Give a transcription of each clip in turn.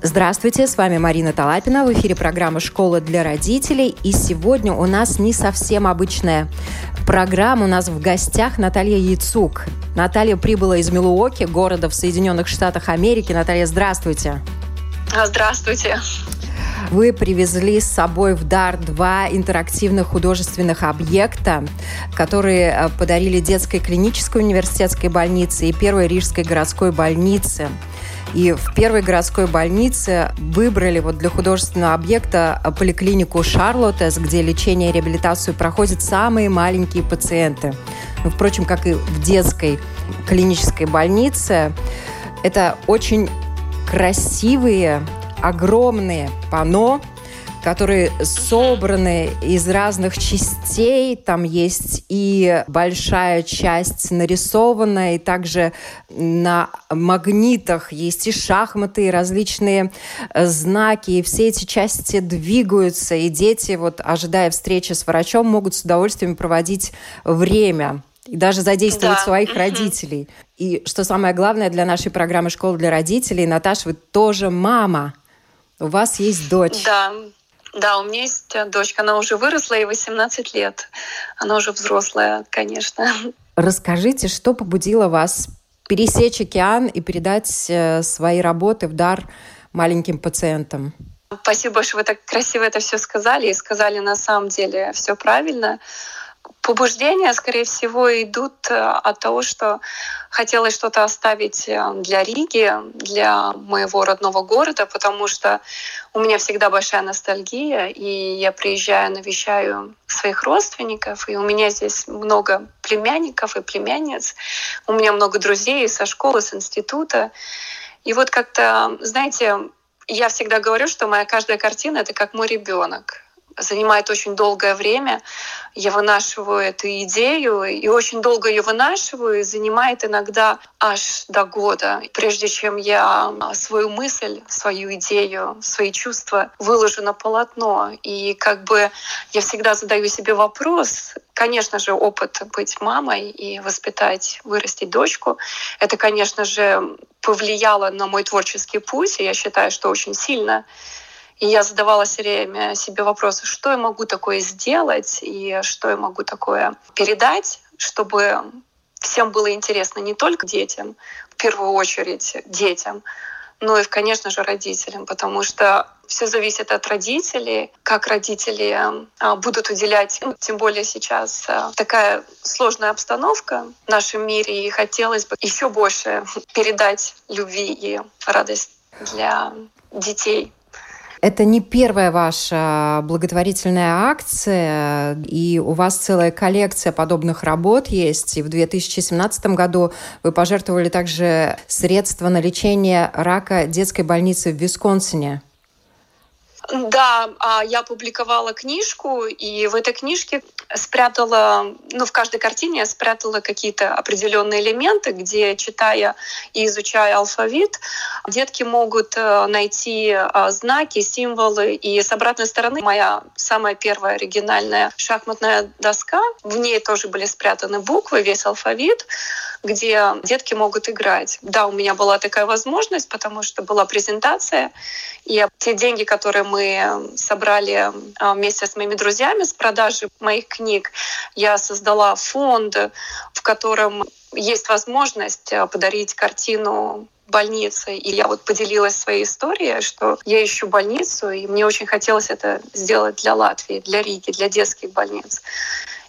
Здравствуйте, с вами Марина Талапина. В эфире программа «Школа для родителей». И сегодня у нас не совсем обычная программа. У нас в гостях Наталья Яцук. Наталья прибыла из Милуоки, города в Соединенных Штатах Америки. Наталья, здравствуйте. Здравствуйте. Вы привезли с собой в дар два интерактивных художественных объекта, которые э, подарили детской клинической университетской больнице и первой рижской городской больнице. И в первой городской больнице выбрали вот для художественного объекта поликлинику Шарлоттес, где лечение и реабилитацию проходят самые маленькие пациенты. Ну, впрочем, как и в детской клинической больнице. Это очень красивые, огромные панно, которые собраны из разных частей. Там есть и большая часть нарисованная, и также на магнитах есть и шахматы, и различные э, знаки. И все эти части двигаются, и дети, вот, ожидая встречи с врачом, могут с удовольствием проводить время и даже задействовать да. своих угу. родителей. И что самое главное для нашей программы «Школа для родителей», Наташа, вы тоже мама. У вас есть дочь. Да, да, у меня есть э, дочка, она уже выросла, ей 18 лет. Она уже взрослая, конечно. Расскажите, что побудило вас пересечь океан и передать э, свои работы в дар маленьким пациентам? Спасибо большое, вы так красиво это все сказали и сказали на самом деле все правильно побуждения, скорее всего, идут э, от того, что хотелось что-то оставить э, для Риги, для моего родного города, потому что у меня всегда большая ностальгия, и я приезжаю, навещаю своих родственников, и у меня здесь много племянников и племянниц, у меня много друзей со школы, с института. И вот как-то, знаете, я всегда говорю, что моя каждая картина — это как мой ребенок занимает очень долгое время. Я вынашиваю эту идею и очень долго ее вынашиваю, и занимает иногда аж до года, прежде чем я свою мысль, свою идею, свои чувства выложу на полотно. И как бы я всегда задаю себе вопрос, конечно же, опыт быть мамой и воспитать, вырастить дочку, это, конечно же, повлияло на мой творческий путь, и я считаю, что очень сильно. И я задавала все время себе вопросы, что я могу такое сделать и что я могу такое передать, чтобы всем было интересно не только детям, в первую очередь детям, но и, конечно же, родителям, потому что все зависит от родителей, как родители а, будут уделять, ну, тем более сейчас а, такая сложная обстановка в нашем мире, и хотелось бы еще больше передать любви и радость для детей. Это не первая ваша благотворительная акция, и у вас целая коллекция подобных работ есть. И в 2017 году вы пожертвовали также средства на лечение рака детской больницы в Висконсине. Да, а, я публиковала книжку, и в этой книжке спрятала, ну, в каждой картине я спрятала какие-то определенные элементы, где, читая и изучая алфавит, детки могут э, найти э, знаки, символы. И с обратной стороны моя самая первая оригинальная шахматная доска, в ней тоже были спрятаны буквы, весь алфавит, где детки могут играть. Да, у меня была такая возможность, потому что была презентация, и те деньги, которые мы собрали э, вместе с моими друзьями с продажи моих книг, я создала фонд, в котором есть возможность э, подарить картину больницы. И я вот поделилась своей историей, что я ищу больницу, и мне очень хотелось это сделать для Латвии, для Риги, для детских больниц.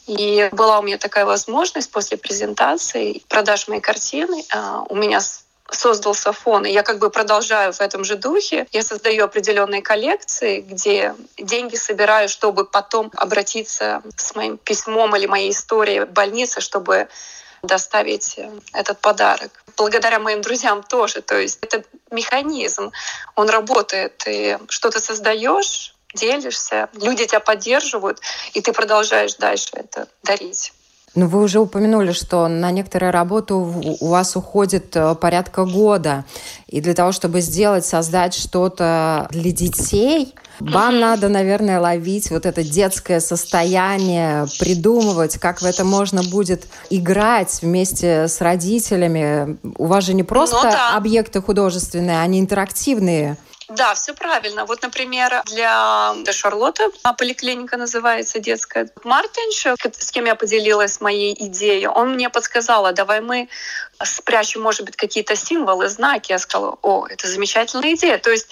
И была у меня такая возможность после презентации продаж моей картины. А, у меня создался фон, и я как бы продолжаю в этом же духе. Я создаю определенные коллекции, где деньги собираю, чтобы потом обратиться с моим письмом или моей историей в больнице, чтобы доставить этот подарок. Благодаря моим друзьям тоже. То есть это механизм, он работает. Ты создаешь, делишься, люди тебя поддерживают, и ты продолжаешь дальше это дарить. Ну, вы уже упомянули, что на некоторые работы у вас уходит э, порядка года. И для того, чтобы сделать, создать что-то для детей, вам надо, наверное, ловить вот это детское состояние, придумывать, как в это можно будет играть вместе с родителями. У вас же не просто ну, да. объекты художественные, они интерактивные. Да, все правильно. Вот, например, для Шарлотты поликлиника называется детская. Мартинш, с кем я поделилась моей идеей, он мне подсказал, а давай мы спрячем, может быть, какие-то символы, знаки. Я сказала, о, это замечательная идея. То есть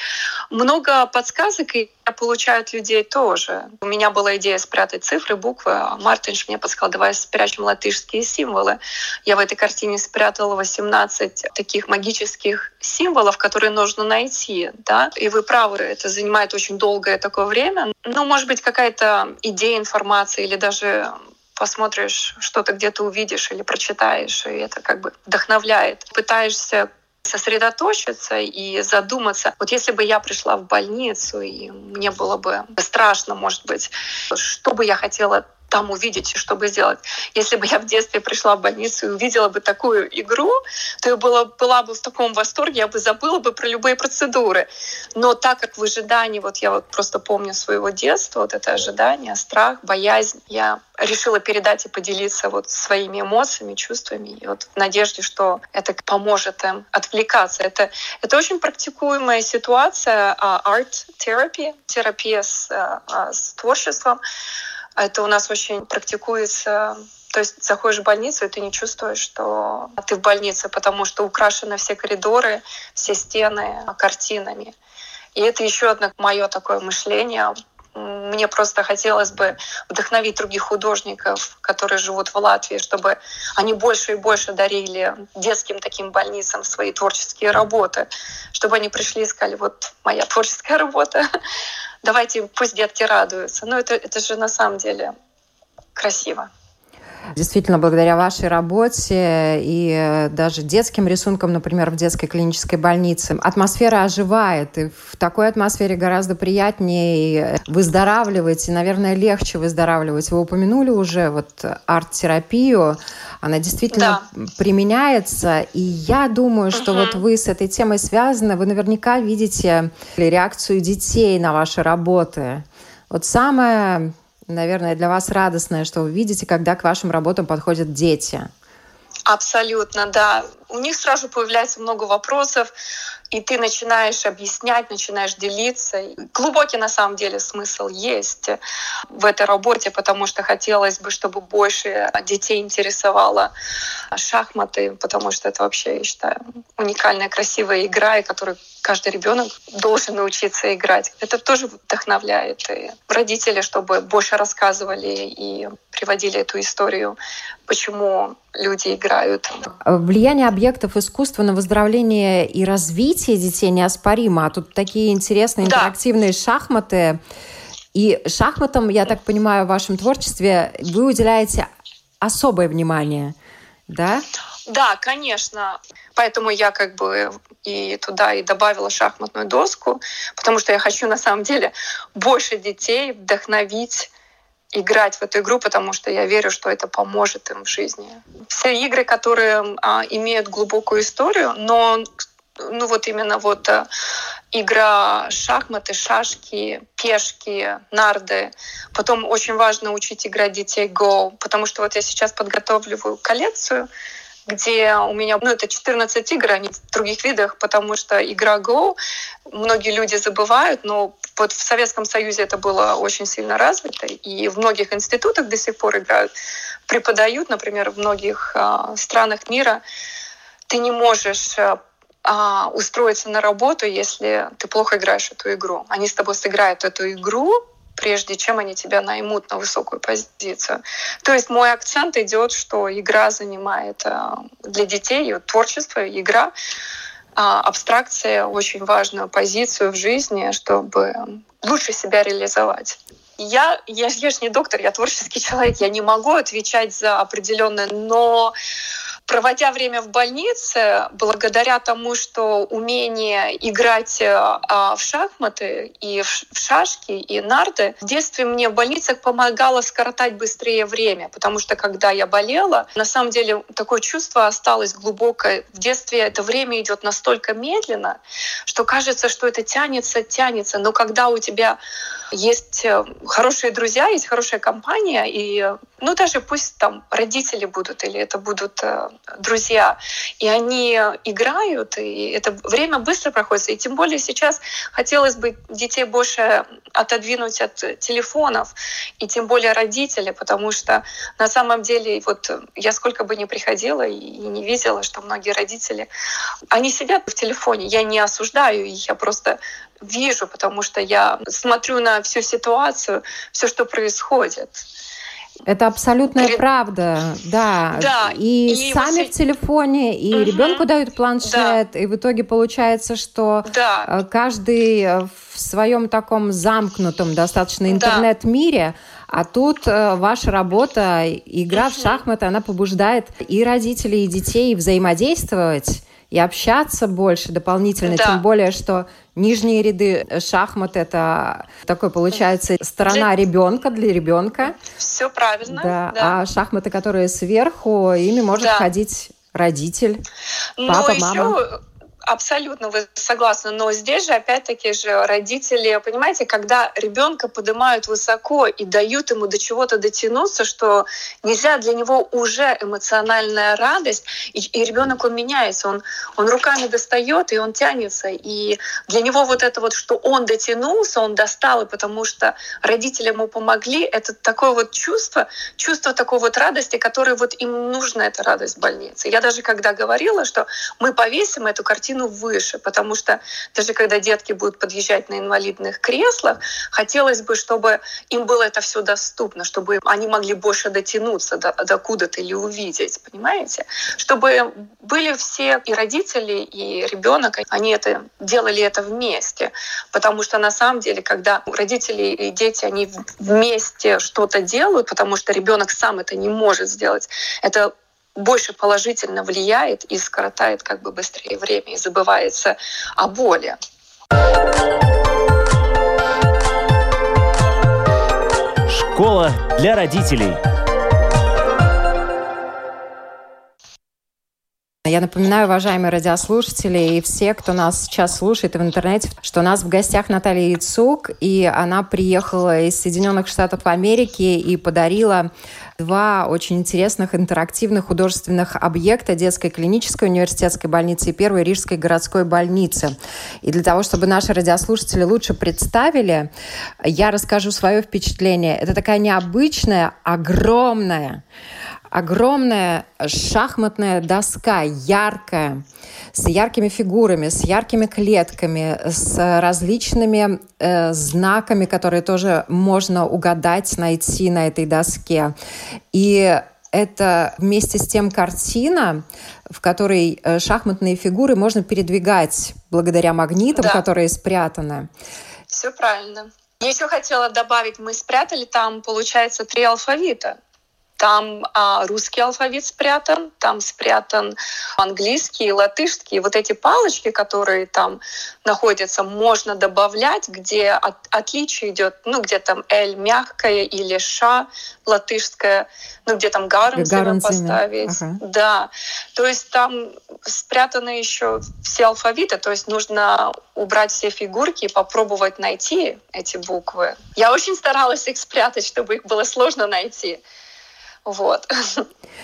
много подсказок и получают людей тоже. У меня была идея спрятать цифры, буквы, Мартинш мне подсказал, давай спрячем латышские символы. Я в этой картине спрятала 18 таких магических символов, которые нужно найти. Да? И вы правы, это занимает очень долгое такое время. Ну, может быть, какая-то идея, информация или даже посмотришь, что-то где-то увидишь или прочитаешь, и это как бы вдохновляет. Пытаешься сосредоточиться и задуматься. Вот если бы я пришла в больницу, и мне было бы страшно, может быть, что бы я хотела там увидеть чтобы сделать. Если бы я в детстве пришла в больницу и увидела бы такую игру, то я была, была бы в таком восторге, я бы забыла бы про любые процедуры. Но так как в ожидании, вот я вот просто помню своего детства, вот это ожидание, страх, боязнь, я решила передать и поделиться вот своими эмоциями, чувствами, и вот в надежде, что это поможет им отвлекаться. Это, это очень практикуемая ситуация, арт-терапия, терапия с, а, с творчеством, это у нас очень практикуется то есть заходишь в больницу, и ты не чувствуешь, что ты в больнице, потому что украшены все коридоры, все стены картинами. И это еще одно мое такое мышление. Мне просто хотелось бы вдохновить других художников, которые живут в Латвии, чтобы они больше и больше дарили детским таким больницам свои творческие работы, чтобы они пришли и сказали, вот моя творческая работа, давайте пусть детки радуются. Но это, это же на самом деле красиво. Действительно, благодаря вашей работе и э, даже детским рисункам, например, в детской клинической больнице, атмосфера оживает. И в такой атмосфере гораздо приятнее выздоравливать, и, наверное, легче выздоравливать. Вы упомянули уже вот арт-терапию. Она действительно да. применяется. И я думаю, что угу. вот вы с этой темой связаны. Вы наверняка видите реакцию детей на ваши работы. Вот самое наверное, для вас радостное, что вы видите, когда к вашим работам подходят дети? Абсолютно, да. У них сразу появляется много вопросов, и ты начинаешь объяснять, начинаешь делиться. Глубокий на самом деле смысл есть в этой работе, потому что хотелось бы, чтобы больше детей интересовало шахматы, потому что это вообще, я считаю, уникальная, красивая игра, и которую каждый ребенок должен научиться играть. Это тоже вдохновляет и родители, чтобы больше рассказывали и приводили эту историю, почему люди играют. Влияние объектов искусства на выздоровление и развитие детей неоспоримо. А тут такие интересные интерактивные да. шахматы. И шахматам, я так понимаю, в вашем творчестве вы уделяете особое внимание, да? Да, конечно. Поэтому я как бы и туда и добавила шахматную доску, потому что я хочу на самом деле больше детей вдохновить играть в эту игру, потому что я верю, что это поможет им в жизни. Все игры, которые а, имеют глубокую историю, но ну вот именно вот а, игра шахматы, шашки, пешки, нарды. Потом очень важно учить играть детей Go, потому что вот я сейчас подготавливаю коллекцию, где у меня, ну, это 14 игр, а не в других видах, потому что игра Go многие люди забывают, но вот в Советском Союзе это было очень сильно развито, и в многих институтах до сих пор играют, преподают, например, в многих э, странах мира ты не можешь э, устроиться на работу, если ты плохо играешь эту игру. Они с тобой сыграют эту игру, прежде чем они тебя наймут на высокую позицию. То есть мой акцент идет, что игра занимает э, для детей, творчество, игра, а абстракция очень важную позицию в жизни, чтобы лучше себя реализовать. Я, я, я же не доктор, я творческий человек, я не могу отвечать за определенное, но проводя время в больнице, благодаря тому, что умение играть а, в шахматы и в шашки и нарды, в детстве мне в больницах помогало скоротать быстрее время, потому что когда я болела, на самом деле такое чувство осталось глубокое. В детстве это время идет настолько медленно, что кажется, что это тянется, тянется. Но когда у тебя есть э, хорошие друзья, есть хорошая компания, и ну даже пусть там родители будут или это будут э, друзья, и они играют, и это время быстро проходит. И тем более сейчас хотелось бы детей больше отодвинуть от телефонов, и тем более родители, потому что на самом деле вот я сколько бы ни приходила и не видела, что многие родители, они сидят в телефоне, я не осуждаю, я просто вижу, потому что я смотрю на всю ситуацию, все, что происходит. Это абсолютная Перед... правда, да. да. И, и сами вот... в телефоне, и угу. ребенку дают планшет, да. и в итоге получается, что да. Э, каждый в своем таком замкнутом достаточно интернет-мире, а тут э, ваша работа, игра угу. в шахматы, она побуждает и родителей, и детей взаимодействовать и общаться больше дополнительно, да. тем более, что нижние ряды шахмат это такой получается сторона ребенка для ребенка. Все правильно. Да. да. А шахматы, которые сверху, ими может да. ходить родитель, папа, Но мама. Еще Абсолютно вы согласны, но здесь же опять-таки же родители, понимаете, когда ребенка поднимают высоко и дают ему до чего-то дотянуться, что нельзя для него уже эмоциональная радость, и, и ребенок он меняется, он он руками достает и он тянется, и для него вот это вот, что он дотянулся, он достал, и потому что родители ему помогли, это такое вот чувство, чувство такой вот радости, которое вот им нужна эта радость в больнице. Я даже когда говорила, что мы повесим эту картину картину выше, потому что даже когда детки будут подъезжать на инвалидных креслах, хотелось бы, чтобы им было это все доступно, чтобы они могли больше дотянуться до, до куда-то или увидеть, понимаете? Чтобы были все и родители, и ребенок, они это делали это вместе, потому что на самом деле, когда родители и дети, они вместе что-то делают, потому что ребенок сам это не может сделать, это больше положительно влияет и скоротает как бы быстрее время и забывается о боли. Школа для родителей. Я напоминаю, уважаемые радиослушатели и все, кто нас сейчас слушает в интернете, что у нас в гостях Наталья Яцук, и она приехала из Соединенных Штатов Америки и подарила два очень интересных интерактивных художественных объекта детской клинической университетской больницы и первой рижской городской больницы. И для того, чтобы наши радиослушатели лучше представили, я расскажу свое впечатление. Это такая необычная, огромная огромная шахматная доска, яркая, с яркими фигурами, с яркими клетками, с различными э, знаками, которые тоже можно угадать, найти на этой доске. И это вместе с тем картина, в которой э, шахматные фигуры можно передвигать благодаря магнитам, да. которые спрятаны. Все правильно. Я еще хотела добавить, мы спрятали там, получается, три алфавита. Там а, русский алфавит спрятан, там спрятан английский и латышский. Вот эти палочки, которые там находятся, можно добавлять, где от, отличие идет, ну, где там «л» мягкое или «ша» латышское, ну, где там «гарнзиме» поставить. Ага. Да. То есть там спрятаны еще все алфавиты, то есть нужно убрать все фигурки и попробовать найти эти буквы. Я очень старалась их спрятать, чтобы их было сложно найти. Вот.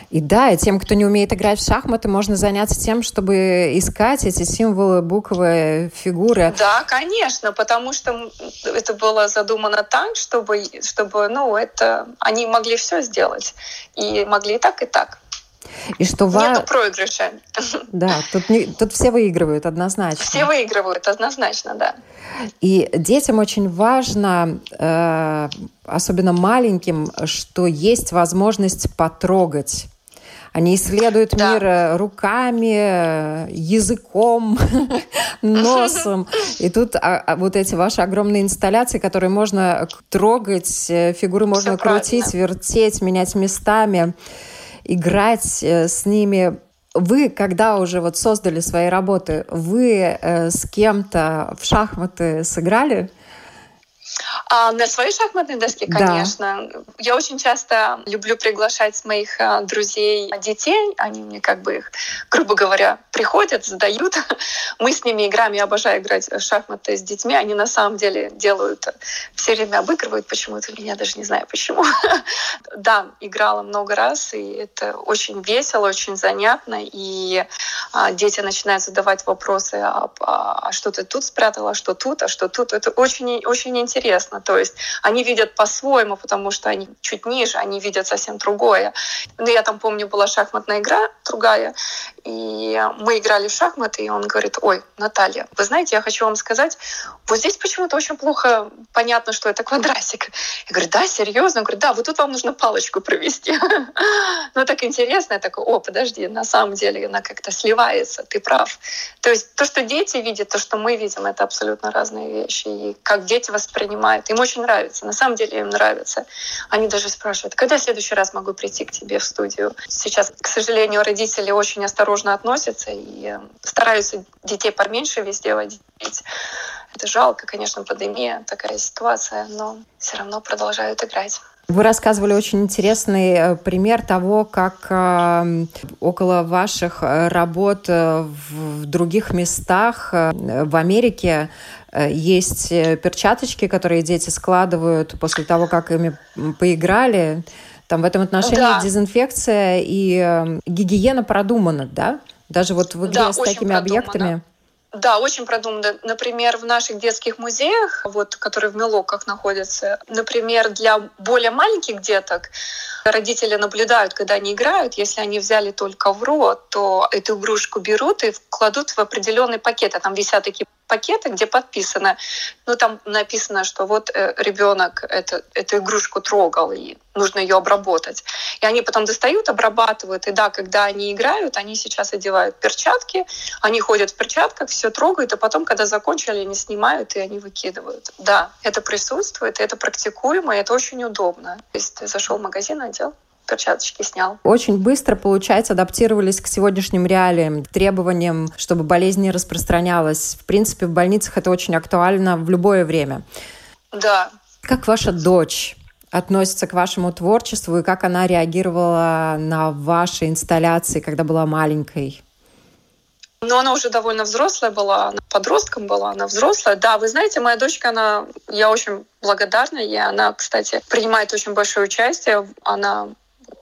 И да, и тем, кто не умеет играть в шахматы, можно заняться тем, чтобы искать эти символы, буквы, фигуры. Да, конечно, потому что это было задумано так, чтобы, чтобы ну, это, они могли все сделать. И могли и так, и так. И что ва... Нету проигрыша. Да, тут, не, тут все выигрывают однозначно. Все выигрывают однозначно, да. И детям очень важно, э, особенно маленьким, что есть возможность потрогать. Они исследуют да. мир э, руками, языком, носом. И тут а, а, вот эти ваши огромные инсталляции, которые можно трогать, э, фигуры можно крутить, вертеть, менять местами играть э, с ними Вы, когда уже вот создали свои работы, вы э, с кем-то в шахматы сыграли? А на своей шахматной доске, конечно. Да. Я очень часто люблю приглашать моих а, друзей детей. Они мне как бы их, грубо говоря, приходят, задают. Мы с ними играем. Я обожаю играть в шахматы с детьми. Они на самом деле делают, все время обыгрывают почему-то меня, даже не знаю почему. да, играла много раз, и это очень весело, очень занятно. И а, дети начинают задавать вопросы, а, а, что ты тут спрятала, а что тут, а что тут. Это очень, очень интересно. То есть они видят по-своему, потому что они чуть ниже, они видят совсем другое. Ну, я там помню, была шахматная игра другая, и мы играли в шахматы, и он говорит, ой, Наталья, вы знаете, я хочу вам сказать, вот здесь почему-то очень плохо понятно, что это квадратик. Я говорю, да, серьезно? Он говорит, да, вот тут вам нужно палочку провести. Ну, так интересно. Я такой, о, подожди, на самом деле она как-то сливается, ты прав. То есть то, что дети видят, то, что мы видим, это абсолютно разные вещи. И как дети воспринимают, им очень нравится. На самом деле им нравится. Они даже спрашивают, когда в следующий раз могу прийти к тебе в студию? Сейчас, к сожалению, родители очень осторожно относятся и стараются детей поменьше везде водить. Это жалко, конечно, пандемия, такая ситуация, но все равно продолжают играть. Вы рассказывали очень интересный э, пример того, как э, около ваших э, работ в других местах в Америке есть перчаточки, которые дети складывают после того, как ими поиграли. Там в этом отношении да. дезинфекция и гигиена продумана, да? Даже вот в игре да, с такими продумано. объектами. Да, очень продумано. Например, в наших детских музеях, вот, которые в Мелоках находятся, например, для более маленьких деток родители наблюдают, когда они играют. Если они взяли только в рот, то эту игрушку берут и кладут в определенный пакет. А там висят такие пакеты, где подписано, ну там написано, что вот э, ребенок это, эту игрушку трогал, и нужно ее обработать. И они потом достают, обрабатывают. И да, когда они играют, они сейчас одевают перчатки, они ходят в перчатках, все трогают, а потом, когда закончили, они снимают и они выкидывают. Да, это присутствует, это практикуемо, и это очень удобно. То есть ты зашел в магазин, одел, перчаточки снял. Очень быстро, получается, адаптировались к сегодняшним реалиям, требованиям, чтобы болезнь не распространялась. В принципе, в больницах это очень актуально в любое время. Да. Как ваша дочь относится к вашему творчеству и как она реагировала на ваши инсталляции, когда была маленькой? Но она уже довольно взрослая была, она подростком была, она взрослая. Да, вы знаете, моя дочка, она, я очень благодарна ей. Она, кстати, принимает очень большое участие. Она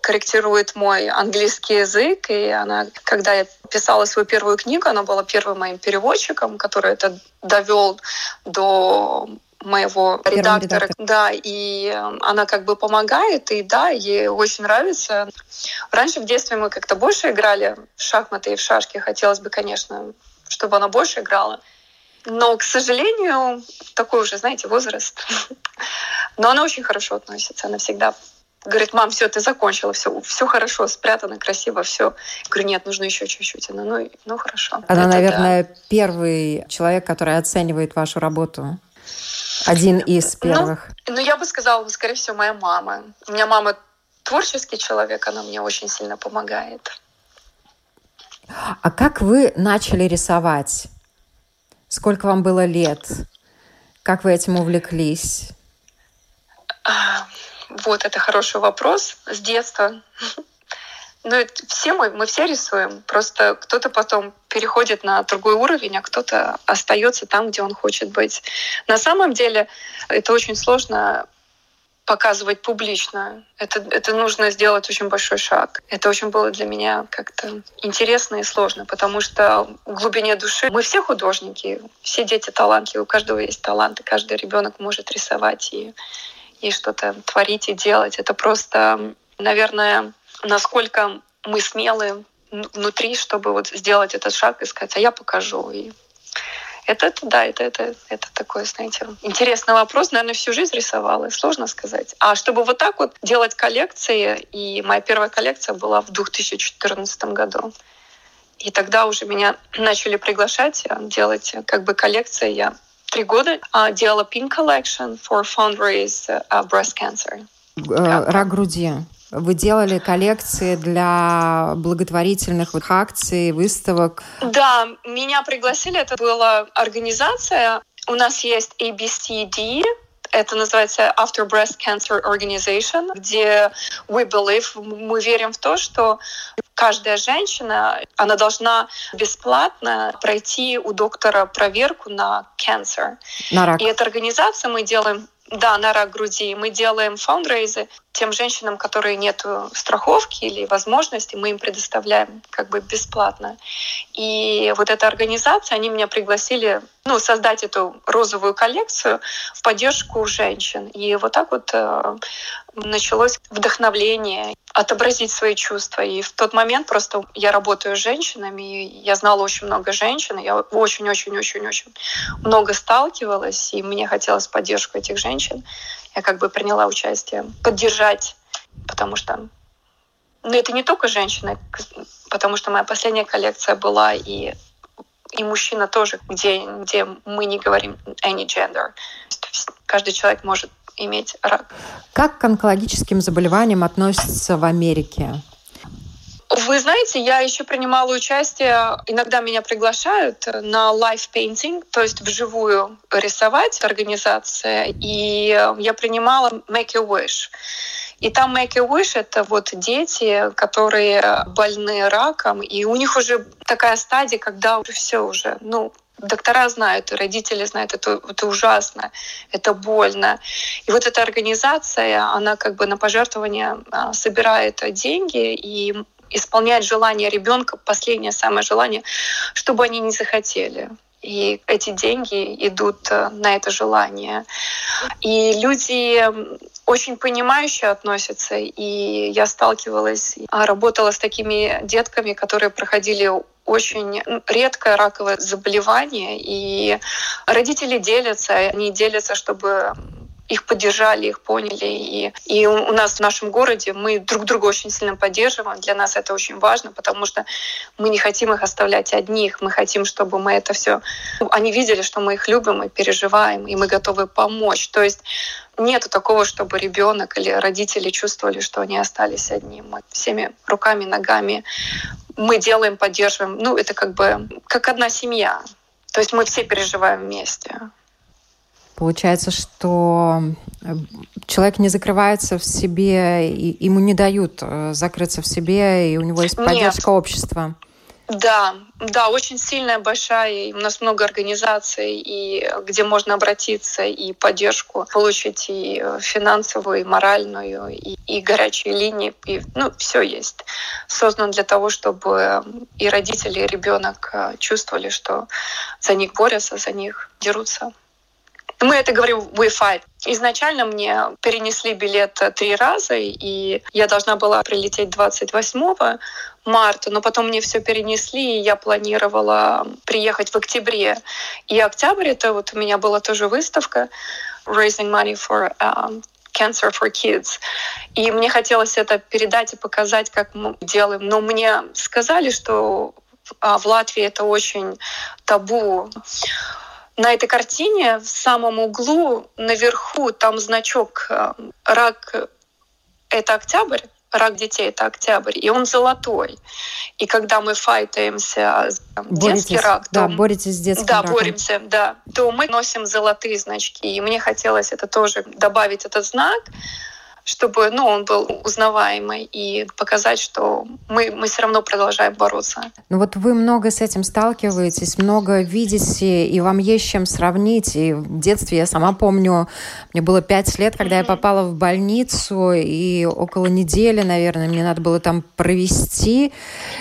корректирует мой английский язык, и она, когда я писала свою первую книгу, она была первым моим переводчиком, который это довел до моего редактора. Редактор. Да, и эм, она как бы помогает, и да, ей очень нравится. Раньше в детстве мы как-то больше играли в шахматы и в шашки. Хотелось бы, конечно, чтобы она больше играла. Но, к сожалению, такой уже, знаете, возраст. Но она очень хорошо относится. Она всегда Говорит, мам, все, ты закончила, все, все хорошо, спрятано, красиво, все. Я говорю, нет, нужно еще чуть-чуть. Она, ну, ну хорошо. Она, Это наверное, да. первый человек, который оценивает вашу работу. Один из ну, первых. Ну, ну, я бы сказала, скорее всего, моя мама. У меня мама творческий человек, она мне очень сильно помогает. А как вы начали рисовать? Сколько вам было лет? Как вы этим увлеклись? Вот, это хороший вопрос. С детства. Ну, все мы, мы все рисуем. Просто кто-то потом переходит на другой уровень, а кто-то остается там, где он хочет быть. На самом деле это очень сложно показывать публично. Это, это нужно сделать очень большой шаг. Это очень было для меня как-то интересно и сложно, потому что в глубине души мы все художники, все дети талантливы, у каждого есть талант, и каждый ребенок может рисовать и и что-то творить и делать. Это просто, наверное, насколько мы смелы внутри, чтобы вот сделать этот шаг и сказать, а я покажу. И это, это да, это, это, это такой, знаете, интересный вопрос. Наверное, всю жизнь рисовала, сложно сказать. А чтобы вот так вот делать коллекции, и моя первая коллекция была в 2014 году. И тогда уже меня начали приглашать делать как бы коллекции. Я три года а, делала Pink Collection for fundraise uh, breast cancer. Э, рак груди. Вы делали коллекции для благотворительных акций, выставок? Да, меня пригласили. Это была организация. У нас есть ABCD, это называется After Breast Cancer Organization, где we believe, мы верим в то, что каждая женщина, она должна бесплатно пройти у доктора проверку на cancer. На рак. И эта организация мы делаем да, на рак груди. Мы делаем фаундрейзы тем женщинам, которые нет страховки или возможности, мы им предоставляем как бы бесплатно. И вот эта организация, они меня пригласили ну, создать эту розовую коллекцию в поддержку женщин. И вот так вот э, началось вдохновление отобразить свои чувства. И в тот момент просто я работаю с женщинами, и я знала очень много женщин, я очень-очень-очень-очень много сталкивалась, и мне хотелось поддержку этих женщин. Я как бы приняла участие, поддержать, потому что ну, это не только женщины, потому что моя последняя коллекция была и и мужчина тоже, где, где мы не говорим any gender. Каждый человек может иметь рак. Как к онкологическим заболеваниям относятся в Америке? Вы знаете, я еще принимала участие, иногда меня приглашают на live painting, то есть вживую рисовать организация, и я принимала Make a Wish. И там Make a Wish — это вот дети, которые больны раком, и у них уже такая стадия, когда все уже, ну, доктора знают, и родители знают, это, это ужасно, это больно. И вот эта организация, она как бы на пожертвование а, собирает деньги и исполняет желание ребенка, последнее самое желание, чтобы они не захотели. И эти деньги идут э, на это желание. И люди очень понимающе относятся. И я сталкивалась, а, работала с такими детками, которые проходили очень редкое раковое заболевание, и родители делятся, они делятся, чтобы их поддержали, их поняли. И, и у нас в нашем городе мы друг друга очень сильно поддерживаем. Для нас это очень важно, потому что мы не хотим их оставлять одних. Мы хотим, чтобы мы это все... Они видели, что мы их любим и переживаем, и мы готовы помочь. То есть нету такого, чтобы ребенок или родители чувствовали, что они остались одни. Мы всеми руками, ногами мы делаем, поддерживаем. Ну, это как бы как одна семья. То есть мы все переживаем вместе. Получается, что э, человек не закрывается в себе, и ему не дают э, закрыться в себе, и у него есть поддержка Нет. общества. Да, да, очень сильная, большая. У нас много организаций, и где можно обратиться и поддержку получить и э, финансовую, и моральную, и, и горячие линии. И, ну, все есть. Создан для того, чтобы и родители, и ребенок чувствовали, что за них борются, за них дерутся. Мы это говорим fight. Изначально мне перенесли билет три раза, и я должна была прилететь 28 марта, но потом мне все перенесли, и я планировала приехать в октябре. И октябрь это вот у меня была тоже выставка Raising Money for um, Cancer for Kids. И мне хотелось это передать и показать, как мы делаем. Но мне сказали, что а, в Латвии это очень табу на этой картине в самом углу наверху там значок э, рак это октябрь, рак детей это октябрь, и он золотой. И когда мы файтаемся боретесь, детский рак, да, то, боретесь с детским да, раком. боремся, да, то мы носим золотые значки. И мне хотелось это тоже добавить этот знак, чтобы ну, он был узнаваемый и показать, что мы, мы все равно продолжаем бороться. Ну вот вы много с этим сталкиваетесь, много видите, и вам есть чем сравнить. И в детстве я сама помню, мне было пять лет, когда mm-hmm. я попала в больницу, и около недели, наверное, мне надо было там провести.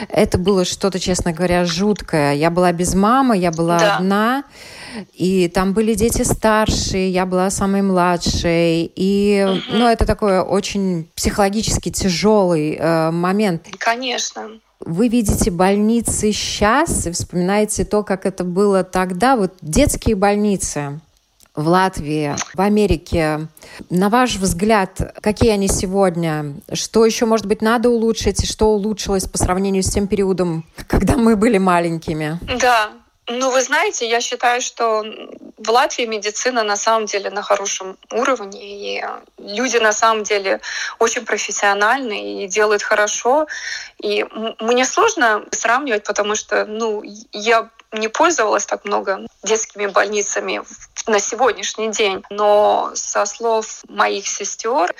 Это было что-то, честно говоря, жуткое. Я была без мамы, я была да. одна. И там были дети старшие, я была самой младшей. И, ну, это такой очень психологически тяжелый э, момент. Конечно. Вы видите больницы сейчас и вспоминаете то, как это было тогда. Вот детские больницы в Латвии, в Америке. На ваш взгляд, какие они сегодня? Что еще, может быть, надо улучшить? И что улучшилось по сравнению с тем периодом, когда мы были маленькими? Да, ну, вы знаете, я считаю, что в Латвии медицина на самом деле на хорошем уровне. И Люди на самом деле очень профессиональны и делают хорошо. И мне сложно сравнивать, потому что ну, я не пользовалась так много детскими больницами на сегодняшний день. Но со слов моих сестер,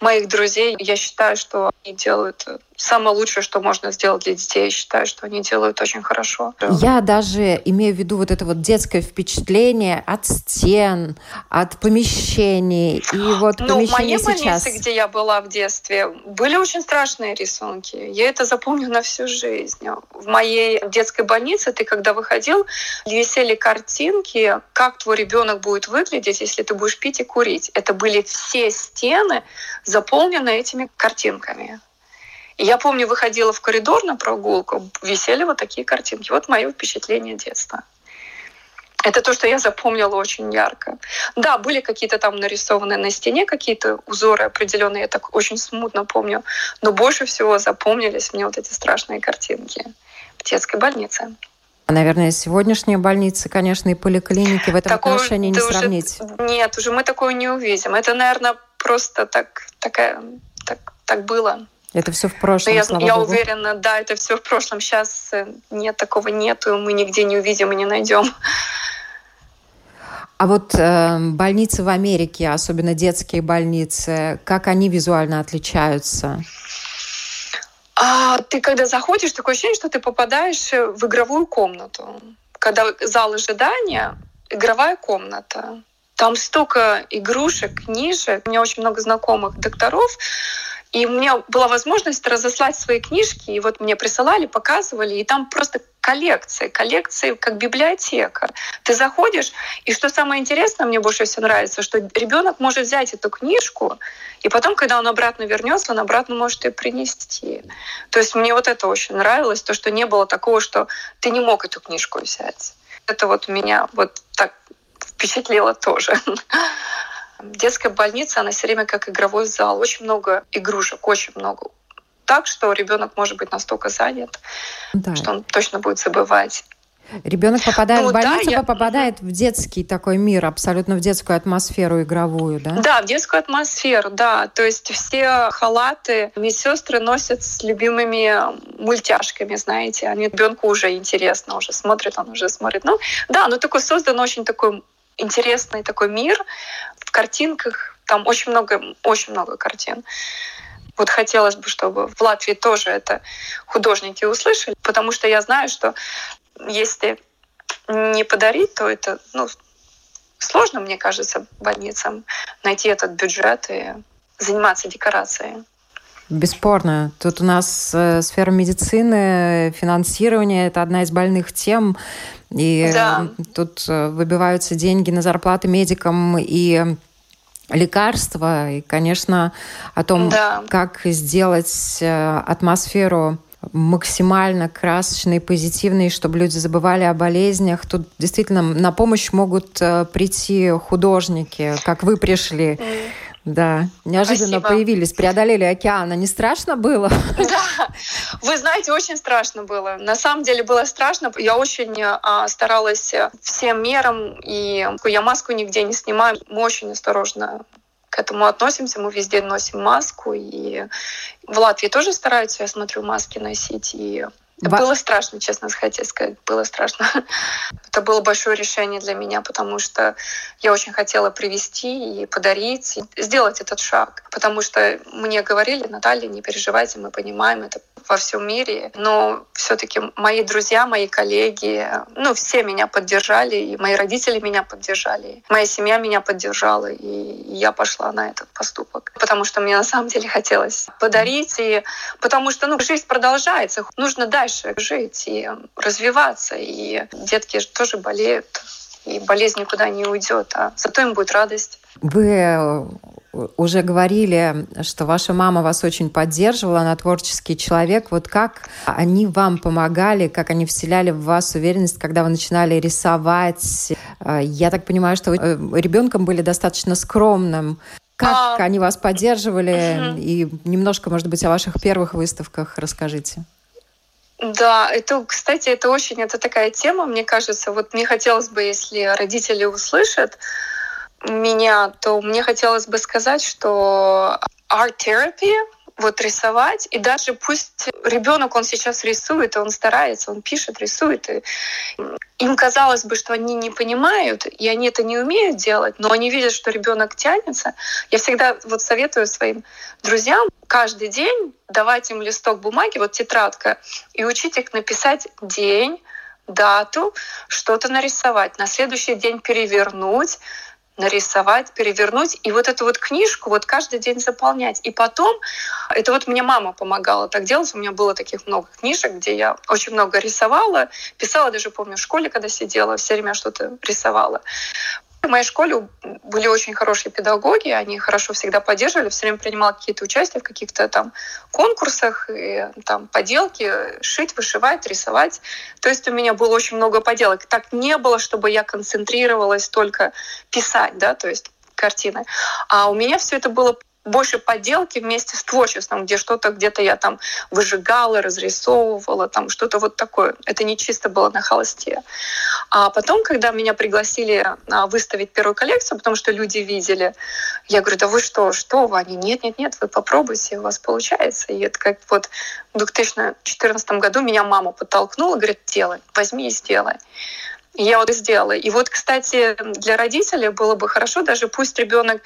моих друзей, я считаю, что они делают самое лучшее, что можно сделать для детей. Я считаю, что они делают очень хорошо. Я даже имею в виду вот это вот детское впечатление от стен, от помещений. И вот ну, в моей сейчас... больнице, где я была в детстве, были очень страшные рисунки. Я это запомню на всю жизнь. В моей детской больнице ты, когда выходил, висели картинки, как твой ребенок будет выглядеть, если ты будешь пить и курить. Это были все стены заполнены этими картинками. Я помню, выходила в коридор на прогулку, висели вот такие картинки. Вот мое впечатление детства. Это то, что я запомнила очень ярко. Да, были какие-то там нарисованные на стене какие-то узоры определенные, я так очень смутно помню. Но больше всего запомнились мне вот эти страшные картинки в детской больнице. Наверное, сегодняшние больницы, конечно, и поликлиники в этом Такое, отношении не сравнить. нет, уже мы такое не увидим. Это, наверное, просто так, такая, так, так было. Это все в прошлом. я, слава я Богу. уверена, да, это все в прошлом. Сейчас э, нет такого нету, мы нигде не увидим и не найдем. А вот э, больницы в Америке, особенно детские больницы, как они визуально отличаются? А, ты когда заходишь, такое ощущение, что ты попадаешь в игровую комнату. Когда зал ожидания, игровая комната. Там столько игрушек, книжек. У меня очень много знакомых докторов, и у меня была возможность разослать свои книжки, и вот мне присылали, показывали, и там просто коллекции, коллекции как библиотека. Ты заходишь, и что самое интересное, мне больше всего нравится, что ребенок может взять эту книжку, и потом, когда он обратно вернется, он обратно может ее принести. То есть мне вот это очень нравилось, то, что не было такого, что ты не мог эту книжку взять. Это вот меня вот так впечатлило тоже. Детская больница, она все время как игровой зал. Очень много игрушек, очень много. Так, что ребенок может быть настолько занят, да. что он точно будет забывать. Ребенок попадает ну, в больницу, да, я... попадает в детский такой мир, абсолютно в детскую атмосферу игровую, да? Да, в детскую атмосферу, да. То есть все халаты медсестры носят с любимыми мультяшками, знаете. Они ребенку уже интересно, уже смотрит, он уже смотрит. Ну, да, но такой создан очень такой интересный такой мир в картинках. Там очень много, очень много картин. Вот хотелось бы, чтобы в Латвии тоже это художники услышали, потому что я знаю, что если не подарить, то это ну, сложно, мне кажется, больницам найти этот бюджет и заниматься декорацией. Бесспорно. Тут у нас э, сфера медицины, финансирование – это одна из больных тем. И да. тут э, выбиваются деньги на зарплаты медикам и лекарства. И, конечно, о том, да. как сделать э, атмосферу максимально красочной, позитивной, чтобы люди забывали о болезнях. Тут действительно на помощь могут прийти художники, как вы пришли. Mm да, неожиданно Спасибо. появились, преодолели океан. Не страшно было? Да, вы знаете, очень страшно было. На самом деле было страшно. Я очень а, старалась всем мерам, и я маску нигде не снимаю. Мы очень осторожно к этому относимся. Мы везде носим маску. И в Латвии тоже стараются, я смотрю, маски носить. И Ба... Было страшно, честно хотеть сказать, было страшно. Это было большое решение для меня, потому что я очень хотела привести и подарить, и сделать этот шаг. Потому что мне говорили, Наталья, не переживайте, мы понимаем, это во всем мире. Но все-таки мои друзья, мои коллеги, ну, все меня поддержали, и мои родители меня поддержали, моя семья меня поддержала, и я пошла на этот поступок. Потому что мне на самом деле хотелось подарить, и потому что, ну, жизнь продолжается. Нужно дальше жить и развиваться, и детки тоже болеют, и болезнь никуда не уйдет, а зато им будет радость. Вы уже говорили, что ваша мама вас очень поддерживала, она творческий человек. Вот как они вам помогали, как они вселяли в вас уверенность, когда вы начинали рисовать? Э, я так понимаю, что вы э, ребенком были достаточно скромным. Как а... они вас поддерживали? Угу. И немножко, может быть, о ваших первых выставках расскажите. Да, это, кстати, это очень, это такая тема, мне кажется. Вот мне хотелось бы, если родители услышат, меня, то мне хотелось бы сказать, что арт-терапия вот рисовать, и даже пусть ребенок, он сейчас рисует, он старается, он пишет, рисует, и им казалось бы, что они не понимают, и они это не умеют делать, но они видят, что ребенок тянется. Я всегда вот советую своим друзьям каждый день давать им листок бумаги, вот тетрадка, и учить их написать день, дату, что-то нарисовать, на следующий день перевернуть, нарисовать, перевернуть, и вот эту вот книжку вот каждый день заполнять. И потом, это вот мне мама помогала так делать, у меня было таких много книжек, где я очень много рисовала, писала даже, помню, в школе, когда сидела, все время что-то рисовала. В моей школе были очень хорошие педагоги, они хорошо всегда поддерживали, все время принимала какие-то участия в каких-то там конкурсах, и, там поделки, шить, вышивать, рисовать. То есть у меня было очень много поделок. Так не было, чтобы я концентрировалась только писать, да, то есть картины. А у меня все это было больше поделки вместе с творчеством, где что-то где-то я там выжигала, разрисовывала, там что-то вот такое. Это не чисто было на холсте. А потом, когда меня пригласили а, выставить первую коллекцию, потому что люди видели, я говорю, да вы что, что вы? Они, нет, нет, нет, вы попробуйте, у вас получается. И это как вот в 2014 году меня мама подтолкнула, говорит, делай, возьми и сделай я вот сделала. И вот, кстати, для родителей было бы хорошо, даже пусть ребенок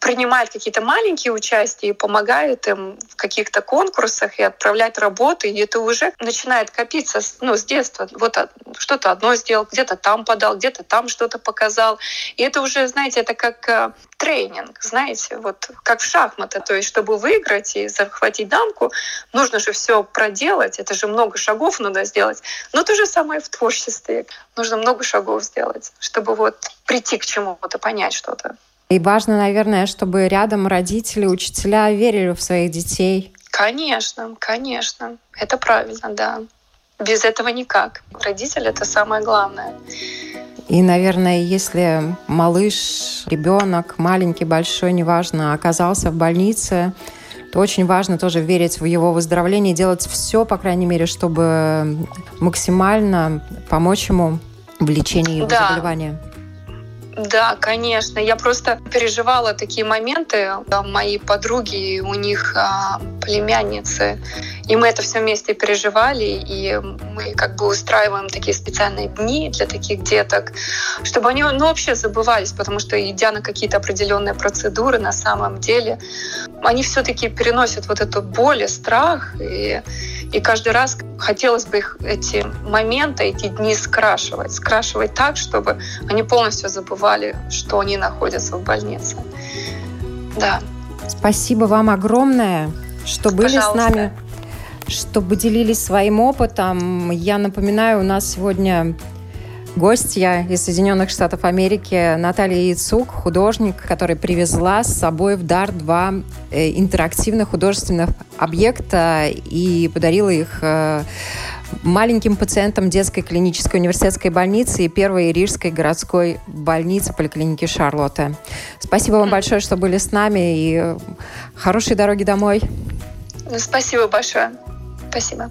принимает какие-то маленькие участия и помогает им в каких-то конкурсах и отправлять работы, и это уже начинает копиться ну, с детства. Вот что-то одно сделал, где-то там подал, где-то там что-то показал. И это уже, знаете, это как э, тренинг, знаете, вот как в шахматы. То есть, чтобы выиграть и захватить дамку, нужно же все проделать. Это же много шагов надо сделать. Но то же самое в творчестве. Нужно много шагов сделать, чтобы вот прийти к чему-то, понять что-то. И важно, наверное, чтобы рядом родители, учителя верили в своих детей. Конечно, конечно. Это правильно, да. Без этого никак. Родитель — это самое главное. И, наверное, если малыш, ребенок, маленький, большой, неважно, оказался в больнице, то очень важно тоже верить в его выздоровление, делать все, по крайней мере, чтобы максимально помочь ему в лечении его да. заболевания. Да, конечно. Я просто переживала такие моменты. Мои подруги, у них а, племянницы, и мы это все вместе переживали, и мы как бы устраиваем такие специальные дни для таких деток, чтобы они ну, вообще забывались, потому что идя на какие-то определенные процедуры, на самом деле, они все-таки переносят вот эту боль и страх, и, и каждый раз хотелось бы их эти моменты, эти дни скрашивать, скрашивать так, чтобы они полностью забывали, что они находятся в больнице. Да. Спасибо вам огромное, что были Пожалуйста. с нами, что поделились своим опытом. Я напоминаю, у нас сегодня гостья из Соединенных Штатов Америки Наталья Яцук, художник, который привезла с собой в дар два э, интерактивных художественных объекта и подарила их э, маленьким пациентам детской клинической университетской больницы и первой рижской городской больницы поликлиники Шарлотта. Спасибо вам большое, что были с нами и хорошей дороги домой. Спасибо большое. Спасибо.